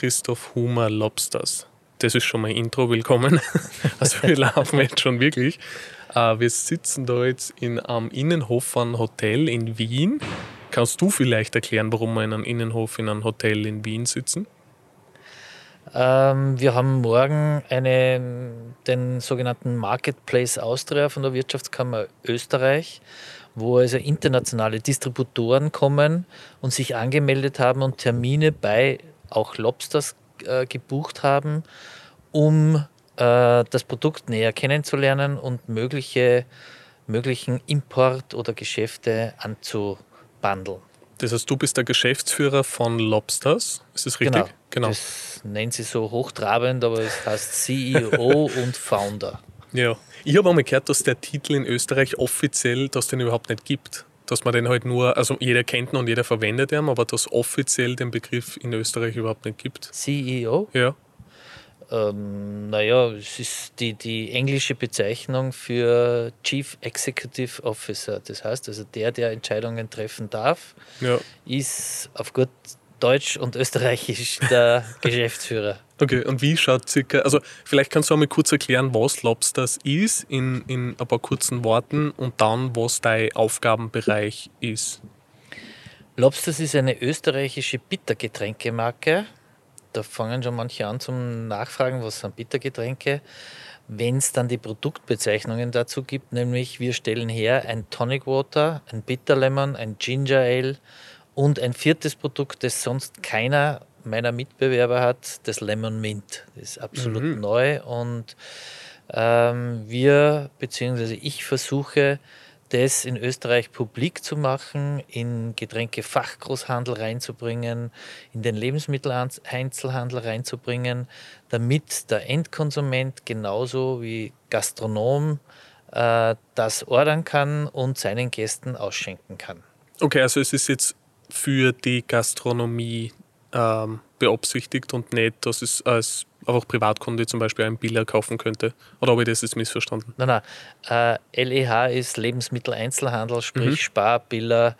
Christoph Humer Lobsters. Das ist schon mal Intro, willkommen. Also wir laufen jetzt schon wirklich. Äh, wir sitzen da jetzt in einem Innenhof von Hotel in Wien. Kannst du vielleicht erklären, warum wir in einem Innenhof in einem Hotel in Wien sitzen? Ähm, wir haben morgen eine, den sogenannten Marketplace Austria von der Wirtschaftskammer Österreich, wo also internationale Distributoren kommen und sich angemeldet haben und Termine bei auch Lobsters äh, gebucht haben, um äh, das Produkt näher kennenzulernen und mögliche, möglichen Import oder Geschäfte anzubandeln. Das heißt, du bist der Geschäftsführer von Lobsters, ist das richtig? Genau. genau. Das nennen sie so hochtrabend, aber es heißt CEO und Founder. Ja, ich habe einmal gehört, dass der Titel in Österreich offiziell, dass den überhaupt nicht gibt. Dass man den halt nur, also jeder kennt ihn und jeder verwendet ihn, aber dass offiziell den Begriff in Österreich überhaupt nicht gibt. CEO? Ja. Ähm, naja, es ist die, die englische Bezeichnung für Chief Executive Officer. Das heißt also, der, der Entscheidungen treffen darf, ja. ist auf gut Deutsch und Österreichisch der Geschäftsführer. Okay, und wie schaut circa, also vielleicht kannst du einmal kurz erklären, was Lobsters ist in, in ein paar kurzen Worten und dann, was dein Aufgabenbereich ist. Lobsters ist eine österreichische Bittergetränkemarke da fangen schon manche an zum Nachfragen, was sind Bittergetränke. Wenn es dann die Produktbezeichnungen dazu gibt, nämlich wir stellen her ein Tonic Water, ein Bitter Lemon, ein Ginger Ale und ein viertes Produkt, das sonst keiner meiner Mitbewerber hat, das Lemon Mint. Das ist absolut mhm. neu und ähm, wir, beziehungsweise ich versuche, das in Österreich publik zu machen, in Getränkefachgroßhandel reinzubringen, in den Lebensmitteleinzelhandel reinzubringen, damit der Endkonsument genauso wie Gastronom äh, das ordern kann und seinen Gästen ausschenken kann. Okay, also es ist jetzt für die Gastronomie ähm, beabsichtigt und nicht, dass es als einfach Privatkunde zum Beispiel einen Biller kaufen könnte. Oder habe ich das jetzt missverstanden? Nein, nein. Äh, LEH ist Lebensmitteleinzelhandel, sprich mhm. Spar, Biller,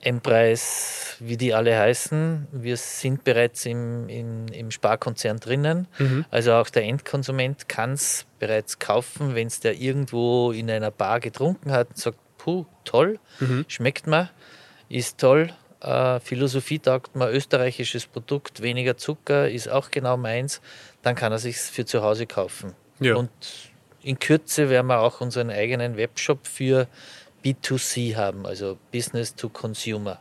M-Preis, wie die alle heißen. Wir sind bereits im, im, im Sparkonzern drinnen. Mhm. Also auch der Endkonsument kann es bereits kaufen, wenn es der irgendwo in einer Bar getrunken hat und sagt, puh, toll, mhm. schmeckt mir, ist toll, äh, Philosophie taugt mir, österreichisches Produkt, weniger Zucker ist auch genau meins, dann kann er sich für zu Hause kaufen. Ja. Und in Kürze werden wir auch unseren eigenen Webshop für B2C haben, also Business to Consumer.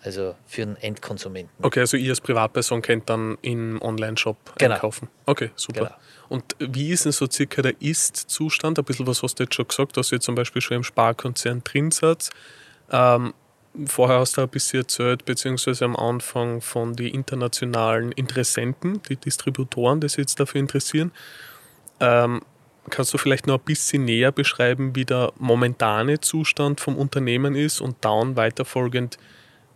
Also für einen Endkonsumenten. Okay, also ihr als Privatperson könnt dann im Online-Shop genau. einkaufen. Okay, super. Genau. Und wie ist denn so circa der Ist-Zustand? Ein bisschen was hast du jetzt schon gesagt, dass ihr zum Beispiel schon im Sparkonzern drin seid. Ähm, Vorher hast du ein bisschen erzählt, beziehungsweise am Anfang von den internationalen Interessenten, die Distributoren, die sich jetzt dafür interessieren. Ähm, kannst du vielleicht noch ein bisschen näher beschreiben, wie der momentane Zustand vom Unternehmen ist und dann weiterfolgend,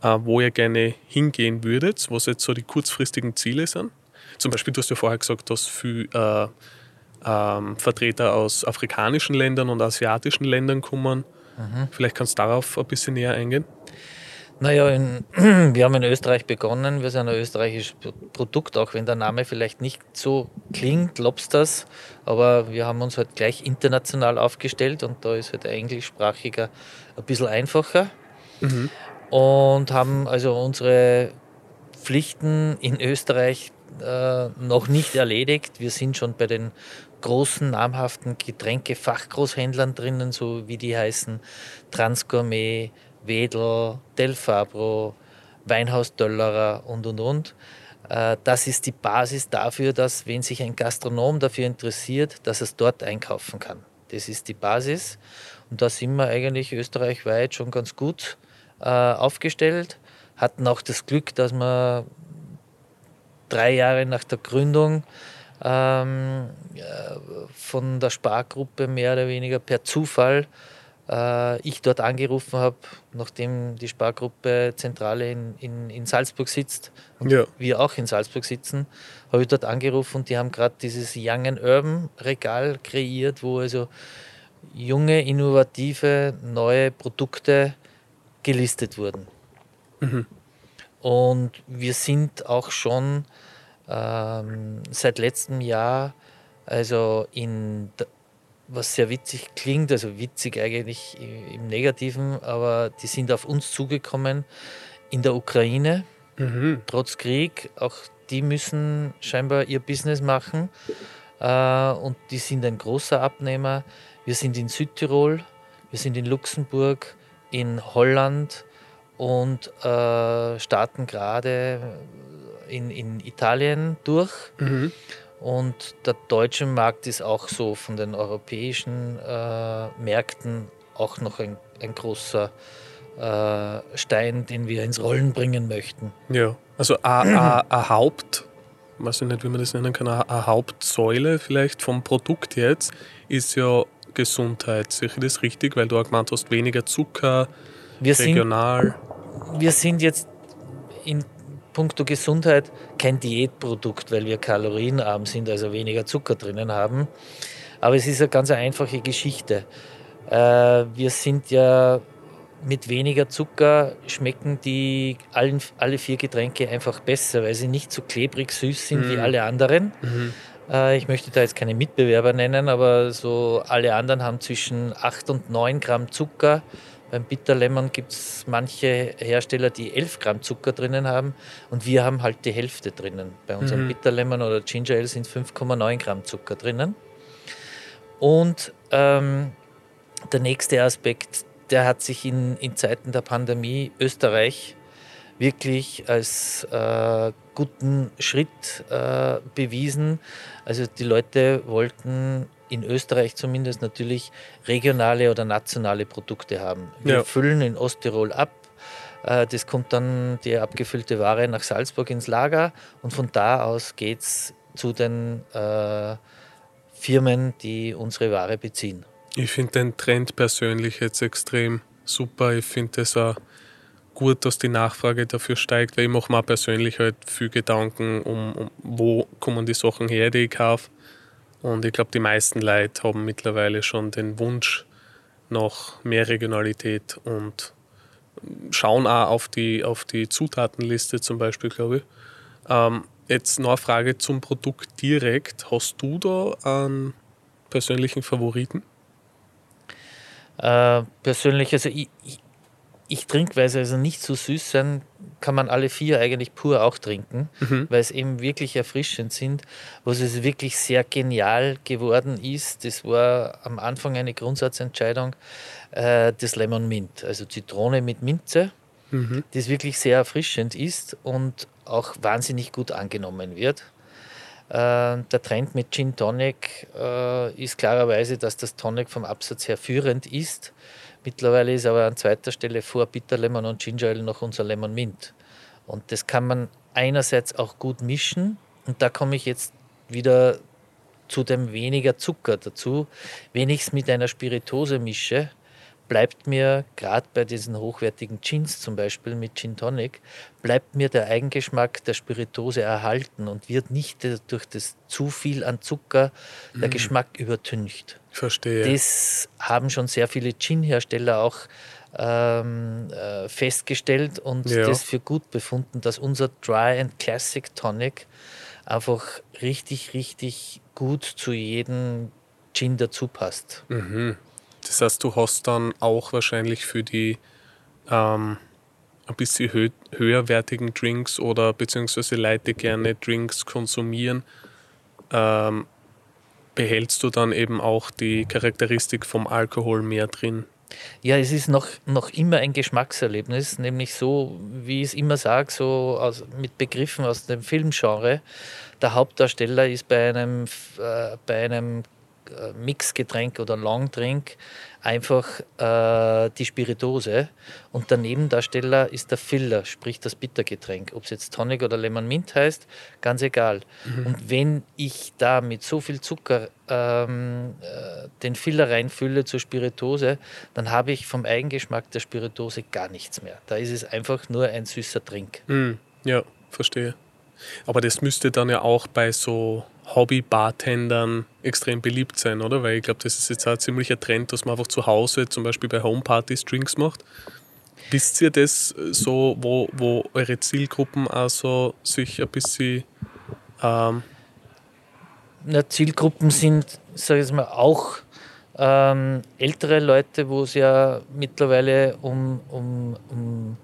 äh, wo ihr gerne hingehen würdet, was jetzt so die kurzfristigen Ziele sind? Zum Beispiel, du hast ja vorher gesagt, dass viele äh, ähm, Vertreter aus afrikanischen Ländern und asiatischen Ländern kommen. Mhm. Vielleicht kannst du darauf ein bisschen näher eingehen. Naja, in, wir haben in Österreich begonnen. Wir sind ein österreichisches Produkt, auch wenn der Name vielleicht nicht so klingt, Lobsters. Aber wir haben uns halt gleich international aufgestellt und da ist halt der englischsprachiger ein bisschen einfacher. Mhm. Und haben also unsere Pflichten in Österreich äh, noch nicht erledigt. Wir sind schon bei den großen, namhaften Getränkefachgroßhändlern drinnen, so wie die heißen Transgourmet, Wedel, Del Fabro, Weinhaus Döllerer und und und. Äh, das ist die Basis dafür, dass, wenn sich ein Gastronom dafür interessiert, dass er es dort einkaufen kann. Das ist die Basis. Und da sind wir eigentlich österreichweit schon ganz gut äh, aufgestellt. Hatten auch das Glück, dass wir drei Jahre nach der Gründung ähm, von der Spargruppe mehr oder weniger per Zufall äh, ich dort angerufen habe, nachdem die Spargruppe Zentrale in, in, in Salzburg sitzt und ja. wir auch in Salzburg sitzen, habe ich dort angerufen und die haben gerade dieses Young and Urban Regal kreiert, wo also junge, innovative, neue Produkte gelistet wurden. Mhm. Und wir sind auch schon ähm, seit letztem Jahr, also in, was sehr witzig klingt, also witzig eigentlich im Negativen, aber die sind auf uns zugekommen in der Ukraine, mhm. trotz Krieg. Auch die müssen scheinbar ihr Business machen äh, und die sind ein großer Abnehmer. Wir sind in Südtirol, wir sind in Luxemburg, in Holland und äh, starten gerade in, in Italien durch. Mhm. Und der deutsche Markt ist auch so von den europäischen äh, Märkten auch noch ein, ein großer äh, Stein, den wir ins Rollen bringen möchten. Ja, also ein Haupt, weiß ich nicht, wie man das nennen kann, eine Hauptsäule vielleicht vom Produkt jetzt ist ja Gesundheit. Ich das richtig? Weil du auch gemeint hast, weniger Zucker, wir regional. Sind, wir sind jetzt in puncto Gesundheit kein Diätprodukt, weil wir kalorienarm sind, also weniger Zucker drinnen haben. Aber es ist eine ganz einfache Geschichte. Äh, wir sind ja mit weniger Zucker schmecken die allen, alle vier Getränke einfach besser, weil sie nicht so klebrig süß sind mhm. wie alle anderen. Mhm. Äh, ich möchte da jetzt keine Mitbewerber nennen, aber so alle anderen haben zwischen 8 und 9 Gramm Zucker beim Bitter Lemon gibt es manche Hersteller, die 11 Gramm Zucker drinnen haben und wir haben halt die Hälfte drinnen. Bei unserem mhm. Bitter Lemon oder Ginger Ale sind 5,9 Gramm Zucker drinnen. Und ähm, der nächste Aspekt, der hat sich in, in Zeiten der Pandemie Österreich wirklich als äh, guten Schritt äh, bewiesen. Also die Leute wollten in Österreich zumindest natürlich regionale oder nationale Produkte haben. Wir ja. füllen in Osttirol ab. Äh, das kommt dann die abgefüllte Ware nach Salzburg ins Lager und von da aus geht es zu den äh, Firmen, die unsere Ware beziehen. Ich finde den Trend persönlich jetzt extrem super. Ich finde es auch gut, dass die Nachfrage dafür steigt, weil ich mache mir persönlich halt viel Gedanken, um, um wo kommen die Sachen her, die ich kaufe. Und ich glaube, die meisten Leute haben mittlerweile schon den Wunsch nach mehr Regionalität und schauen auch auf die, auf die Zutatenliste zum Beispiel, glaube ich. Ähm, jetzt noch eine Frage zum Produkt direkt. Hast du da einen persönlichen Favoriten? Äh, persönlich, also ich, ich, ich trinke, weil sie also nicht so süß sind, kann man alle vier eigentlich pur auch trinken, mhm. weil es eben wirklich erfrischend sind. Was es wirklich sehr genial geworden ist, das war am Anfang eine Grundsatzentscheidung, äh, das Lemon Mint, also Zitrone mit Minze, mhm. das wirklich sehr erfrischend ist und auch wahnsinnig gut angenommen wird. Äh, der Trend mit Gin Tonic äh, ist klarerweise, dass das Tonic vom Absatz her führend ist Mittlerweile ist aber an zweiter Stelle vor Bitter Lemon und Ginger Ale noch unser Lemon Mint. Und das kann man einerseits auch gut mischen. Und da komme ich jetzt wieder zu dem weniger Zucker dazu. Wenn ich es mit einer Spiritose mische, bleibt mir gerade bei diesen hochwertigen Gins zum Beispiel mit Gin Tonic, bleibt mir der Eigengeschmack der Spiritose erhalten und wird nicht durch das zu viel an Zucker der mm. Geschmack übertüncht. Verstehe. Das haben schon sehr viele Gin-Hersteller auch ähm, äh, festgestellt und ja. das für gut befunden, dass unser Dry and Classic Tonic einfach richtig, richtig gut zu jedem Gin dazu passt. Mhm. Das heißt, du hast dann auch wahrscheinlich für die ähm, ein bisschen hö höherwertigen Drinks oder beziehungsweise Leute gerne Drinks konsumieren, ähm, behältst du dann eben auch die Charakteristik vom Alkohol mehr drin. Ja, es ist noch, noch immer ein Geschmackserlebnis, nämlich so, wie ich es immer sage, so aus, mit Begriffen aus dem Filmgenre. Der Hauptdarsteller ist bei einem, äh, bei einem Mixgetränk oder Longdrink einfach äh, die Spiritose und der Nebendarsteller ist der Filler, sprich das Bittergetränk. Ob es jetzt Tonic oder Lemon Mint heißt, ganz egal. Mhm. Und wenn ich da mit so viel Zucker ähm, äh, den Filler reinfülle zur Spiritose, dann habe ich vom Eigengeschmack der Spiritose gar nichts mehr. Da ist es einfach nur ein süßer Trink. Mhm. Ja, verstehe. Aber das müsste dann ja auch bei so Hobby-Bartendern extrem beliebt sein, oder? Weil ich glaube, das ist jetzt auch ein ziemlicher Trend, dass man einfach zu Hause, zum Beispiel bei Homepartys, Drinks macht. Wisst ihr das so, wo, wo eure Zielgruppen also sich ein bisschen ähm Na, Zielgruppen sind, sage ich mal, auch ähm, ältere Leute, wo es ja mittlerweile um, um, um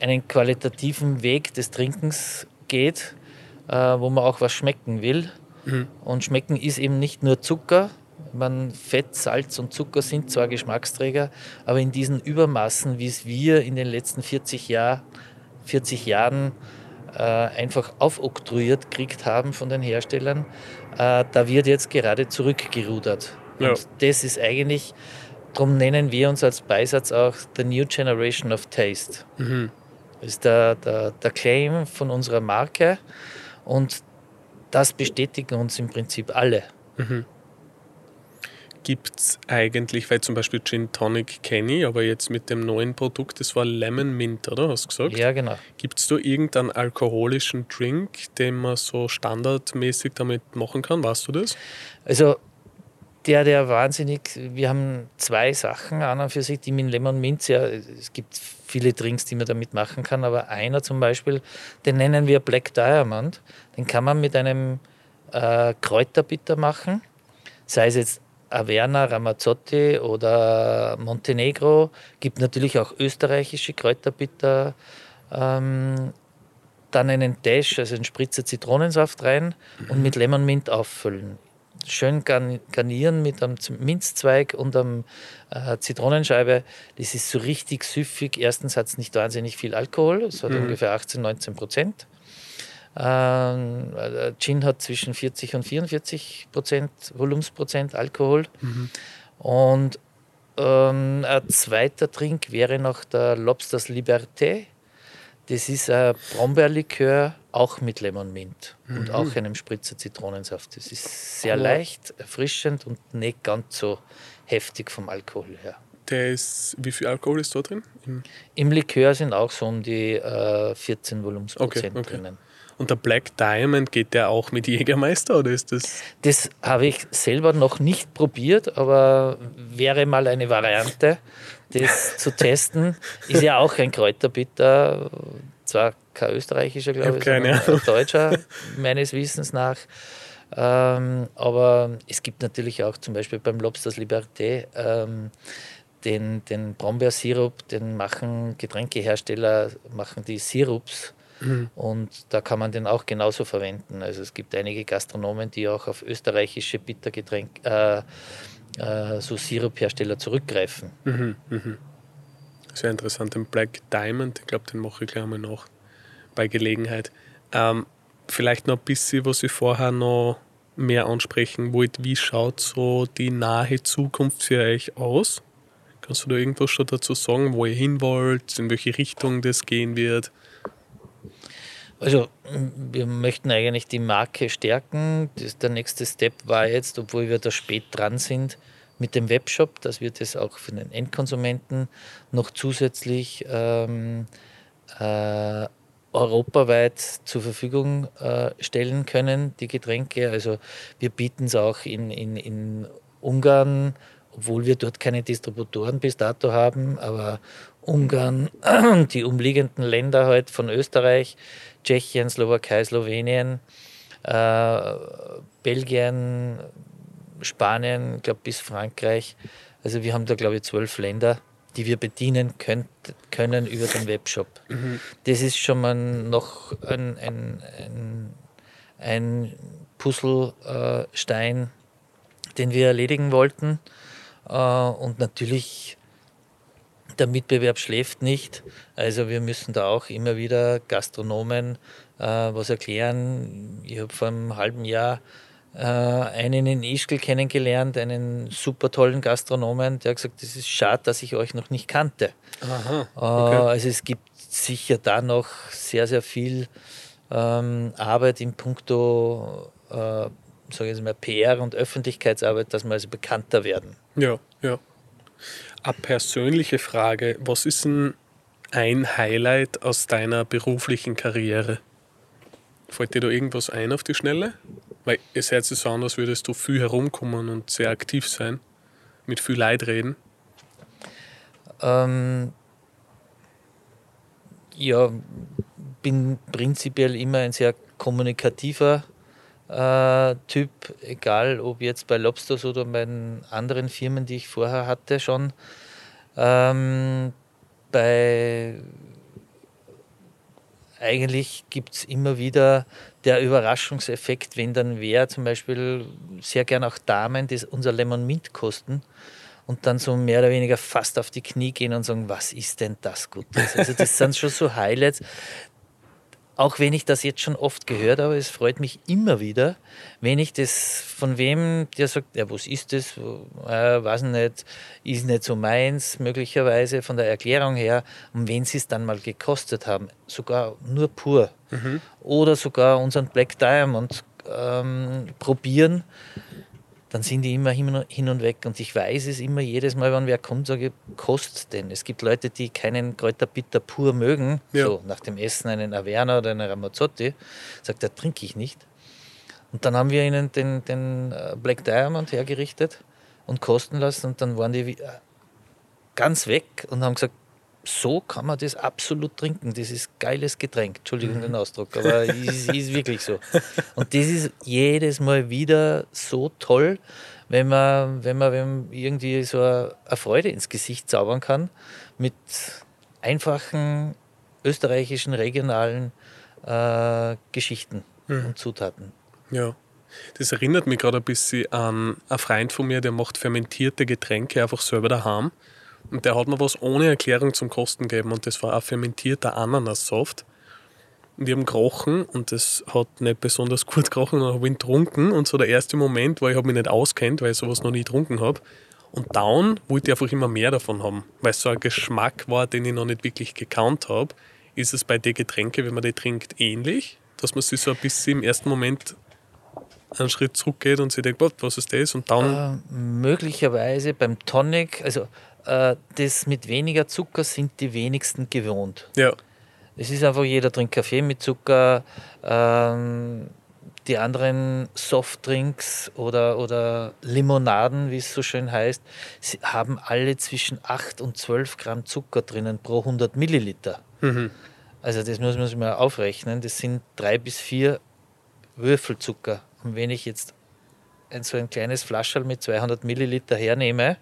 einen qualitativen Weg des Trinkens geht, äh, wo man auch was schmecken will. Mhm. Und schmecken ist eben nicht nur Zucker. Man, Fett, Salz und Zucker sind zwar Geschmacksträger, aber in diesen Übermaßen, wie es wir in den letzten 40, Jahr, 40 Jahren äh, einfach aufoktroyiert gekriegt haben von den Herstellern, äh, da wird jetzt gerade zurückgerudert. Ja. Und das ist eigentlich, darum nennen wir uns als Beisatz auch The New Generation of Taste. Mhm. Das ist der, der, der Claim von unserer Marke und das bestätigen uns im Prinzip alle. Mhm. Gibt es eigentlich, weil zum Beispiel Gin Tonic kenne ich, aber jetzt mit dem neuen Produkt, das war Lemon Mint, oder? Hast du gesagt? Ja, genau. Gibt es da irgendeinen alkoholischen Drink, den man so standardmäßig damit machen kann? Weißt du das? Also der, der wahnsinnig, wir haben zwei Sachen an und für sich, die mit Lemon Mint, ja, es gibt viele Drinks, die man damit machen kann, aber einer zum Beispiel, den nennen wir Black Diamond, den kann man mit einem äh, Kräuterbitter machen, sei es jetzt Averna, Ramazzotti oder Montenegro, gibt natürlich auch österreichische Kräuterbitter, ähm, dann einen Dash, also einen Spritzer Zitronensaft rein mhm. und mit Lemon Mint auffüllen schön garnieren mit einem Minzzweig und einem äh, Zitronenscheibe. Das ist so richtig süffig. Erstens hat es nicht wahnsinnig viel Alkohol, es hat mhm. ungefähr 18, 19 Prozent. Ähm, äh, Gin hat zwischen 40 und 44 Prozent Volumensprozent Alkohol. Mhm. Und ähm, ein zweiter Trink wäre noch der Lobsters Liberté. Das ist ein Brombeerlikör, auch mit Lemon Mint mhm. und auch einem Spritzer Zitronensaft. Das ist sehr oh. leicht, erfrischend und nicht ganz so heftig vom Alkohol her. Der ist, wie viel Alkohol ist da drin? Im, Im Likör sind auch so um die äh, 14 Volumensprozent okay, okay. drinnen. Und der Black Diamond geht der auch mit Jägermeister oder ist das? Das habe ich selber noch nicht probiert, aber wäre mal eine Variante, das zu testen. Ist ja auch ein Kräuterbitter, zwar kein österreichischer, glaube ich, sondern ein deutscher, meines Wissens nach. Ähm, aber es gibt natürlich auch zum Beispiel beim Lobsters Liberté ähm, den, den Brombeersirup, den machen Getränkehersteller, machen die Sirups Mhm. Und da kann man den auch genauso verwenden. Also es gibt einige Gastronomen, die auch auf österreichische Bittergetränke, äh, äh, so Siruphersteller zurückgreifen. Mhm, mhm. Sehr interessant. Den Black Diamond, ich glaube, den mache ich gleich mal noch bei Gelegenheit. Ähm, vielleicht noch ein bisschen, was ich vorher noch mehr ansprechen wollte. Wie schaut so die nahe Zukunft für euch aus? Kannst du da irgendwas schon dazu sagen, wo ihr hin wollt, in welche Richtung das gehen wird? Also wir möchten eigentlich die Marke stärken. Das, der nächste Step war jetzt, obwohl wir da spät dran sind, mit dem Webshop, dass wir das auch für den Endkonsumenten noch zusätzlich ähm, äh, europaweit zur Verfügung äh, stellen können, die Getränke. Also wir bieten es auch in, in, in Ungarn, obwohl wir dort keine Distributoren bis dato haben, aber Ungarn, die umliegenden Länder halt von Österreich, Tschechien, Slowakei, Slowenien, äh, Belgien, Spanien, ich glaube bis Frankreich. Also wir haben da glaube ich zwölf Länder, die wir bedienen könnt, können über den Webshop. Mhm. Das ist schon mal noch ein, ein, ein, ein Puzzlestein, den wir erledigen wollten. Äh, und natürlich der Mitbewerb schläft nicht. Also wir müssen da auch immer wieder Gastronomen äh, was erklären. Ich habe vor einem halben Jahr äh, einen in Ischgl kennengelernt, einen super tollen Gastronomen, der hat gesagt, es ist schade, dass ich euch noch nicht kannte. Aha, okay. also es gibt sicher da noch sehr, sehr viel ähm, Arbeit in puncto äh, sage ich mal, PR und Öffentlichkeitsarbeit, dass wir also bekannter werden. Ja, ja. Eine persönliche Frage. Was ist denn ein Highlight aus deiner beruflichen Karriere? Fällt dir da irgendwas ein auf die Schnelle? Weil es hört sich so an, als würdest du viel herumkommen und sehr aktiv sein, mit viel Leid reden. Ähm, Ja, bin prinzipiell immer ein sehr kommunikativer äh, Typ, egal ob jetzt bei Lobsters oder bei anderen Firmen, die ich vorher hatte schon. Ähm, bei eigentlich gibt es immer wieder der Überraschungseffekt, wenn dann wer zum Beispiel sehr gern auch Damen das unser Lemon Mint kosten und dann so mehr oder weniger fast auf die Knie gehen und sagen, was ist denn das Gutes? Also das sind schon so Highlights. Auch wenn ich das jetzt schon oft gehört habe, es freut mich immer wieder, wenn ich das von wem, der sagt, ja, was ist das, äh, weiß nicht, ist nicht so meins, möglicherweise von der Erklärung her, und wenn sie es dann mal gekostet haben, sogar nur pur, mhm. oder sogar unseren Black Diamond ähm, probieren, dann sind die immer hin und weg. Und ich weiß es immer jedes Mal, wenn wer kommt, sage ich, kostet denn. Es gibt Leute, die keinen Kräuterbitter pur mögen, ja. so nach dem Essen einen Averna oder einen Ramazzotti, sagt er, trinke ich nicht. Und dann haben wir ihnen den, den äh, Black Diamond hergerichtet und kosten lassen und dann waren die ganz weg und haben gesagt, so kann man das absolut trinken. Das ist geiles Getränk. Entschuldigung mhm. den Ausdruck, aber es ist wirklich so. Und das ist jedes Mal wieder so toll, wenn man, wenn man, wenn man irgendwie so eine Freude ins Gesicht zaubern kann mit einfachen österreichischen, regionalen äh, Geschichten mhm. und Zutaten. Ja. Das erinnert mich gerade ein bisschen an einen Freund von mir, der macht fermentierte Getränke einfach selber daheim. Und der hat mir was ohne Erklärung zum Kosten gegeben und das war ein fermentierter Ananassaft. Und ich habe gerochen und das hat nicht besonders gut gerochen und habe ihn getrunken. Und so der erste Moment war, ich mich nicht auskennt, weil ich sowas noch nie getrunken habe. Und dann wollte ich einfach immer mehr davon haben, weil es so ein Geschmack war, den ich noch nicht wirklich gekannt habe. Ist es bei den Getränken, wenn man die trinkt, ähnlich? Dass man sich so ein bisschen im ersten Moment einen Schritt zurückgeht und sich denkt, was ist das? Und dann. Äh, möglicherweise beim Tonic, also äh, das mit weniger Zucker sind die wenigsten gewohnt. Ja. Es ist einfach, jeder trinkt Kaffee mit Zucker. Ähm, die anderen Softdrinks oder, oder Limonaden, wie es so schön heißt, haben alle zwischen 8 und 12 Gramm Zucker drinnen pro 100 Milliliter. Mhm. Also das muss man sich mal aufrechnen. Das sind drei bis vier Würfel Zucker. Und wenn ich jetzt ein, so ein kleines Flascherl mit 200 Milliliter hernehme,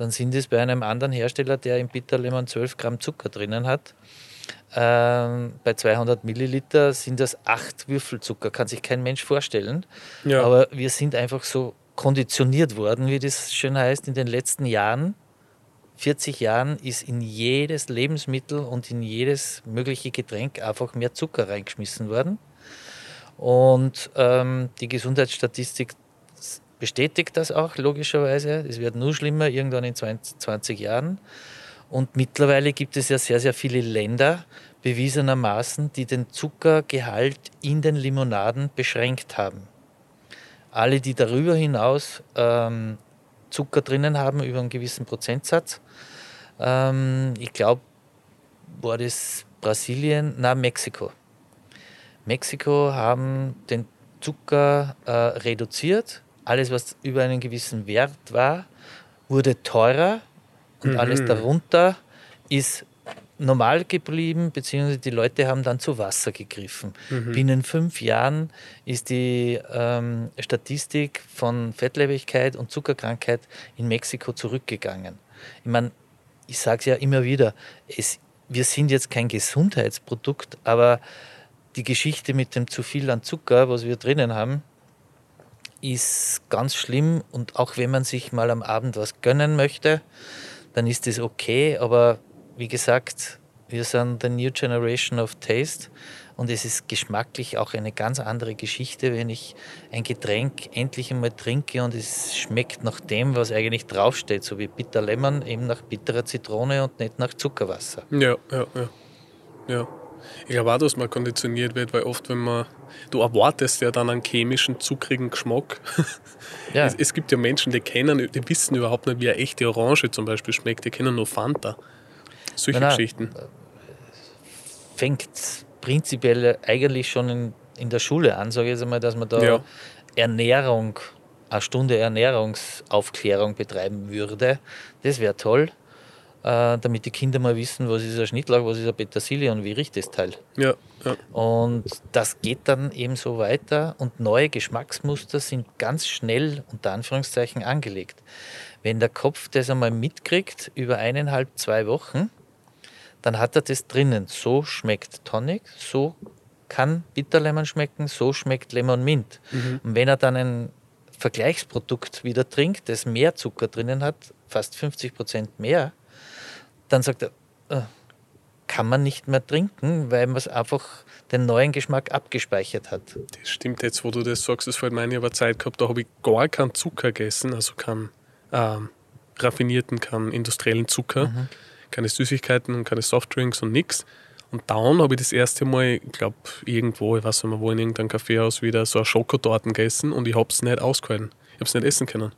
dann sind es bei einem anderen Hersteller, der im Bitterlemon 12 Gramm Zucker drinnen hat, ähm, bei 200 Milliliter sind das acht Würfel Zucker. Kann sich kein Mensch vorstellen. Ja. Aber wir sind einfach so konditioniert worden, wie das schön heißt, in den letzten Jahren. 40 Jahren ist in jedes Lebensmittel und in jedes mögliche Getränk einfach mehr Zucker reingeschmissen worden. Und ähm, die Gesundheitsstatistik bestätigt das auch logischerweise. Es wird nur schlimmer irgendwann in 20, 20 Jahren. Und mittlerweile gibt es ja sehr, sehr viele Länder, bewiesenermaßen, die den Zuckergehalt in den Limonaden beschränkt haben. Alle, die darüber hinaus ähm, Zucker drinnen haben, über einen gewissen Prozentsatz, ähm, ich glaube, war das Brasilien, na Mexiko. Mexiko haben den Zucker äh, reduziert alles, was über einen gewissen Wert war, wurde teurer und mhm. alles darunter ist normal geblieben, beziehungsweise die Leute haben dann zu Wasser gegriffen. Mhm. Binnen fünf Jahren ist die ähm, Statistik von Fettleibigkeit und Zuckerkrankheit in Mexiko zurückgegangen. Ich meine, ich sage es ja immer wieder, es, wir sind jetzt kein Gesundheitsprodukt, aber die Geschichte mit dem zu viel an Zucker, was wir drinnen haben, ist ganz schlimm und auch wenn man sich mal am Abend was gönnen möchte, dann ist das okay. Aber wie gesagt, wir sind the new generation of taste und es ist geschmacklich auch eine ganz andere Geschichte, wenn ich ein Getränk endlich einmal trinke und es schmeckt nach dem, was eigentlich draufsteht, so wie Bitter Lemon, eben nach bitterer Zitrone und nicht nach Zuckerwasser. Ja, ja, ja. ja. Ich glaube auch, dass man konditioniert wird, weil oft, wenn man, du erwartest ja dann einen chemischen, zuckrigen Geschmack. Ja. Es, es, gibt ja Menschen, die kennen, die wissen überhaupt nicht, wie eine echte Orange zum Beispiel schmeckt, die kennen nur Fanta. Solche nein, Geschichten. Fängt prinzipiell eigentlich schon in, in der Schule an, sage ich jetzt einmal, dass man da ja. Ernährung, eine Stunde Ernährungsaufklärung betreiben würde. Das wäre toll. Äh, damit die Kinder mal wissen, was ist ein Schnittlauch, was ist ein Petersilie und wie riecht das Teil. Ja, ja. Und das geht dann eben so weiter und neue Geschmacksmuster sind ganz schnell unter Anführungszeichen angelegt. Wenn der Kopf das einmal mitkriegt über eineinhalb, zwei Wochen, dann hat er das drinnen. So schmeckt Tonic, so kann Bitterlemon schmecken, so schmeckt Lemon Mint. Mhm. Und wenn er dann ein Vergleichsprodukt wieder trinkt, das mehr Zucker drinnen hat, fast 50 Prozent mehr, dann sagt er, äh, kann man nicht mehr trinken, weil man es einfach den neuen Geschmack abgespeichert hat. Das stimmt jetzt, wo du das sagst, das fällt mir ein, ich habe Zeit gehabt, da habe ich gar keinen Zucker gegessen, also keinen ähm, raffinierten, keinen industriellen Zucker, mhm. keine Süßigkeiten und keine Softdrinks und nichts. Und dann habe ich das erste Mal, ich glaube, irgendwo, ich weiß nicht mehr wo, in irgendeinem Kaffeehaus wieder so eine Schokotorten gegessen und ich habe es nicht ausgehalten. Ich habe es nicht essen können.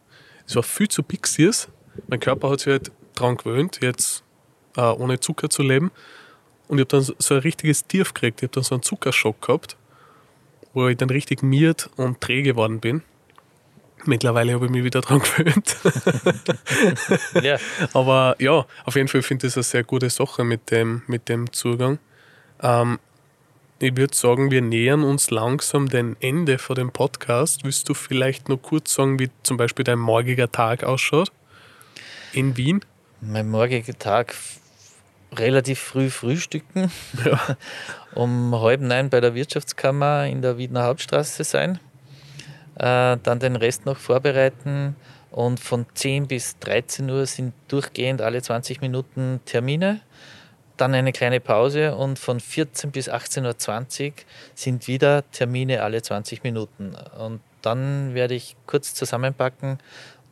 Es war viel zu pixiers. Mein Körper hat sich halt daran gewöhnt, jetzt äh, ohne Zucker zu leben. Und ich habe dann so ein richtiges Tief gekriegt. Ich habe dann so einen Zuckerschock gehabt, wo ich dann richtig miert und träge geworden bin. Mittlerweile habe ich mich wieder dran gewöhnt. ja. Aber ja, auf jeden Fall finde ich das eine sehr gute Sache mit dem, mit dem Zugang. Ähm, ich würde sagen, wir nähern uns langsam dem Ende von dem Podcast. Willst du vielleicht noch kurz sagen, wie zum Beispiel dein morgiger Tag ausschaut in Wien? Mein morgiger Tag relativ früh frühstücken, ja. um halb neun bei der Wirtschaftskammer in der Wiener Hauptstraße sein äh, dann den Rest noch vorbereiten und von 10 bis 13 Uhr sind durchgehend alle 20 Minuten Termine. Dann eine kleine Pause und von 14 bis 18.20 Uhr sind wieder Termine alle 20 Minuten. Und dann werde ich kurz zusammenpacken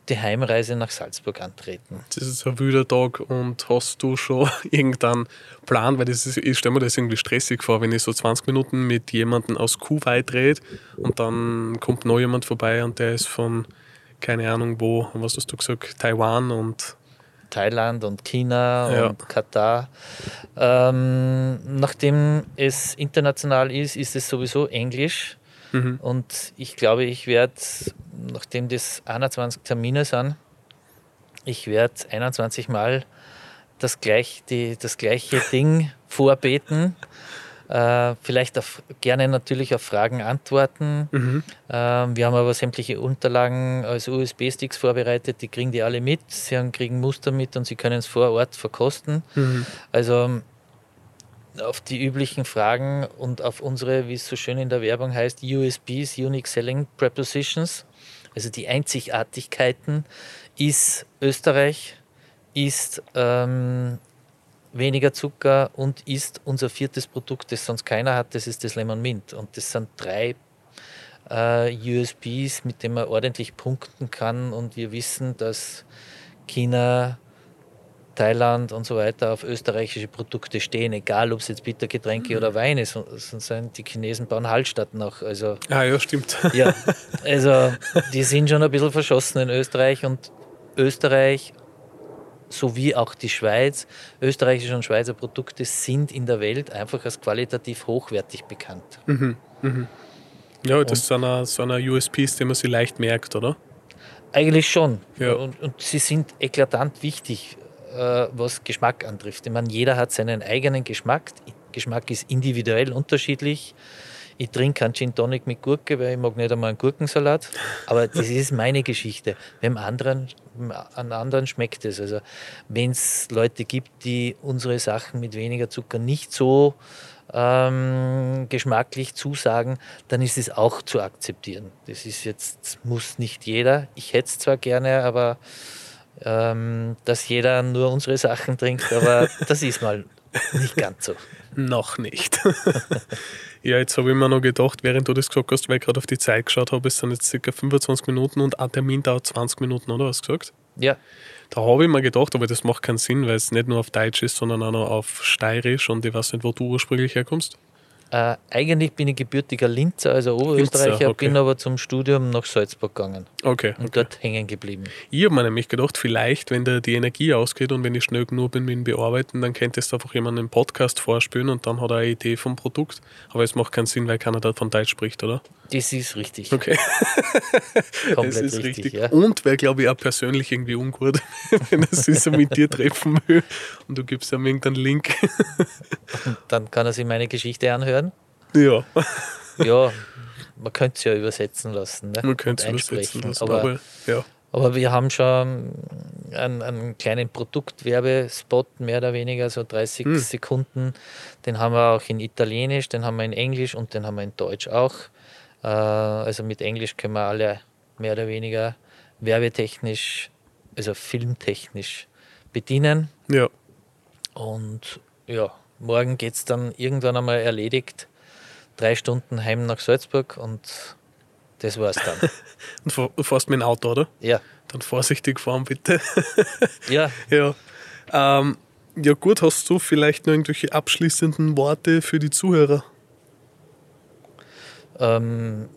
die Heimreise nach Salzburg antreten. Das ist ein wilder Tag und hast du schon irgendeinen Plan? Weil das ist, ich stelle mir das irgendwie stressig vor, wenn ich so 20 Minuten mit jemandem aus Kuwait rede und dann kommt noch jemand vorbei und der ist von, keine Ahnung wo, was hast du gesagt, Taiwan und Thailand und China ja. und Katar. Ähm, nachdem es international ist, ist es sowieso Englisch. Mhm. Und ich glaube, ich werde, nachdem das 21 Termine sind, ich werde 21 Mal das, gleich, die, das gleiche Ding vorbeten. Äh, vielleicht auf, gerne natürlich auf Fragen antworten. Mhm. Äh, wir haben aber sämtliche Unterlagen als USB-Sticks vorbereitet, die kriegen die alle mit. Sie haben, kriegen Muster mit und sie können es vor Ort verkosten. Mhm. Also auf die üblichen Fragen und auf unsere, wie es so schön in der Werbung heißt, USPs, Unique Selling Prepositions, also die Einzigartigkeiten, ist Österreich, ist ähm, weniger Zucker und ist unser viertes Produkt, das sonst keiner hat, das ist das Lemon Mint. Und das sind drei äh, USPs, mit denen man ordentlich punkten kann. Und wir wissen, dass China Thailand und so weiter auf österreichische Produkte stehen, egal ob es jetzt Bittergetränke mhm. oder Weine sind. Die Chinesen bauen Hallstatt noch. Also, ah ja, stimmt. Ja, also die sind schon ein bisschen verschossen in Österreich und Österreich sowie auch die Schweiz, österreichische und Schweizer Produkte sind in der Welt einfach als qualitativ hochwertig bekannt. Mhm, mhm. Ja, das und, ist so so eine USPs, die man sich leicht merkt, oder? Eigentlich schon. Ja. Und, und, sie sind eklatant wichtig äh, was Geschmack antrifft. Ich meine, jeder hat seinen eigenen Geschmack. Geschmack ist individuell unterschiedlich. Ich trinke keinen Gin Tonic mit Gurke, weil ich mag nicht einmal einen Gurkensalat. Aber das ist meine Geschichte. Beim anderen, an anderen schmeckt es. Also wenn es Leute gibt, die unsere Sachen mit weniger Zucker nicht so ähm, geschmacklich zusagen, dann ist es auch zu akzeptieren. Das ist jetzt, muss nicht jeder. Ich hätte es zwar gerne, aber ähm, dass jeder nur unsere Sachen trinkt, aber das ist mal nicht ganz so. noch nicht. ja, jetzt habe ich mir noch gedacht, während du das gesagt hast, weil ich gerade auf die Zeit geschaut habe, es sind jetzt circa 25 Minuten und ein Termin dauert 20 Minuten, oder? Hast du gesagt? Ja. Da habe ich mir gedacht, aber das macht keinen Sinn, weil es nicht nur auf Deutsch ist, sondern auch noch auf Steirisch und ich weiß nicht, wo du ursprünglich herkommst. Äh, eigentlich bin ich gebürtiger Linzer, also Oberösterreicher, Linzer, okay. bin aber zum Studium nach Salzburg gegangen. Okay. Und okay. dort hängen geblieben. Ich habe mir nämlich gedacht, vielleicht, wenn da die Energie ausgeht und wenn ich schnell genug bin mit dem Bearbeiten, dann könntest du einfach jemanden einen Podcast vorspielen und dann hat er eine Idee vom Produkt. Aber es macht keinen Sinn, weil keiner davon Deutsch spricht, oder? Das ist richtig. Okay. Komplett das ist richtig, richtig. ja. Und wäre, glaube ich, auch persönlich irgendwie ungut, wenn er sich so mit dir treffen will und du gibst ihm irgendeinen Link. Dann kann er sich meine Geschichte anhören. Ja, Ja, man könnte es ja übersetzen lassen. Ne? man könnte es übersetzen lassen. Aber, Aber, ja. aber wir haben schon einen, einen kleinen Produktwerbespot, mehr oder weniger, so 30 Hm. Sekunden. Den haben wir auch in Italienisch, den haben wir in Englisch und den haben wir in Deutsch auch. Äh, Also mit Englisch können wir alle mehr oder weniger werbetechnisch, also filmtechnisch bedienen. ja. Und ja, morgen geht es dann irgendwann einmal erledigt. Drei Stunden heim nach Salzburg und das war's dann. Und du fährst mit dem Auto, oder? ja, Dann vorsichtig fahren, bitte. ja, ja. Ähm, ja, gut, hast du vielleicht noch irgendwelche abschließenden Worte für die Zuhörer? ähm,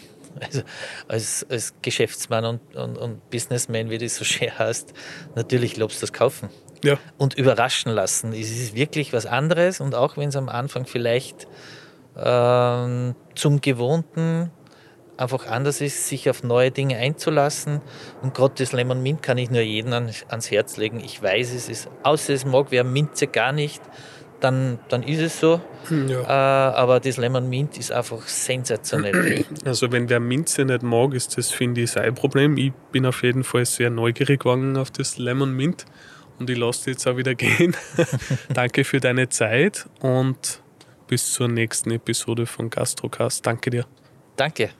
also als, als Geschäftsmann und, und, und Businessman, wie das so schön heißt, natürlich lobst das kaufen Ja. und überraschen lassen. Es ist wirklich was anderes und auch wenn es am Anfang vielleicht ähm, zum Gewohnten einfach anders ist, sich auf neue Dinge einzulassen. Und gerade das Lemon Mint kann ich nur jedem an, ans Herz legen. Ich weiß, es ist, außer es mag wer Minze gar nicht, dann, dann ist es so. ja. Äh, aber das Lemon Mint ist einfach sensationell. Also wenn wer Minze nicht mag, ist das, finde ich, sein Problem. Ich bin auf jeden Fall sehr neugierig geworden auf das Lemon Mint und ich lasse dich jetzt auch wieder gehen. Danke für deine Zeit und bis zur nächsten Episode von Gastrocast. Danke dir. Danke.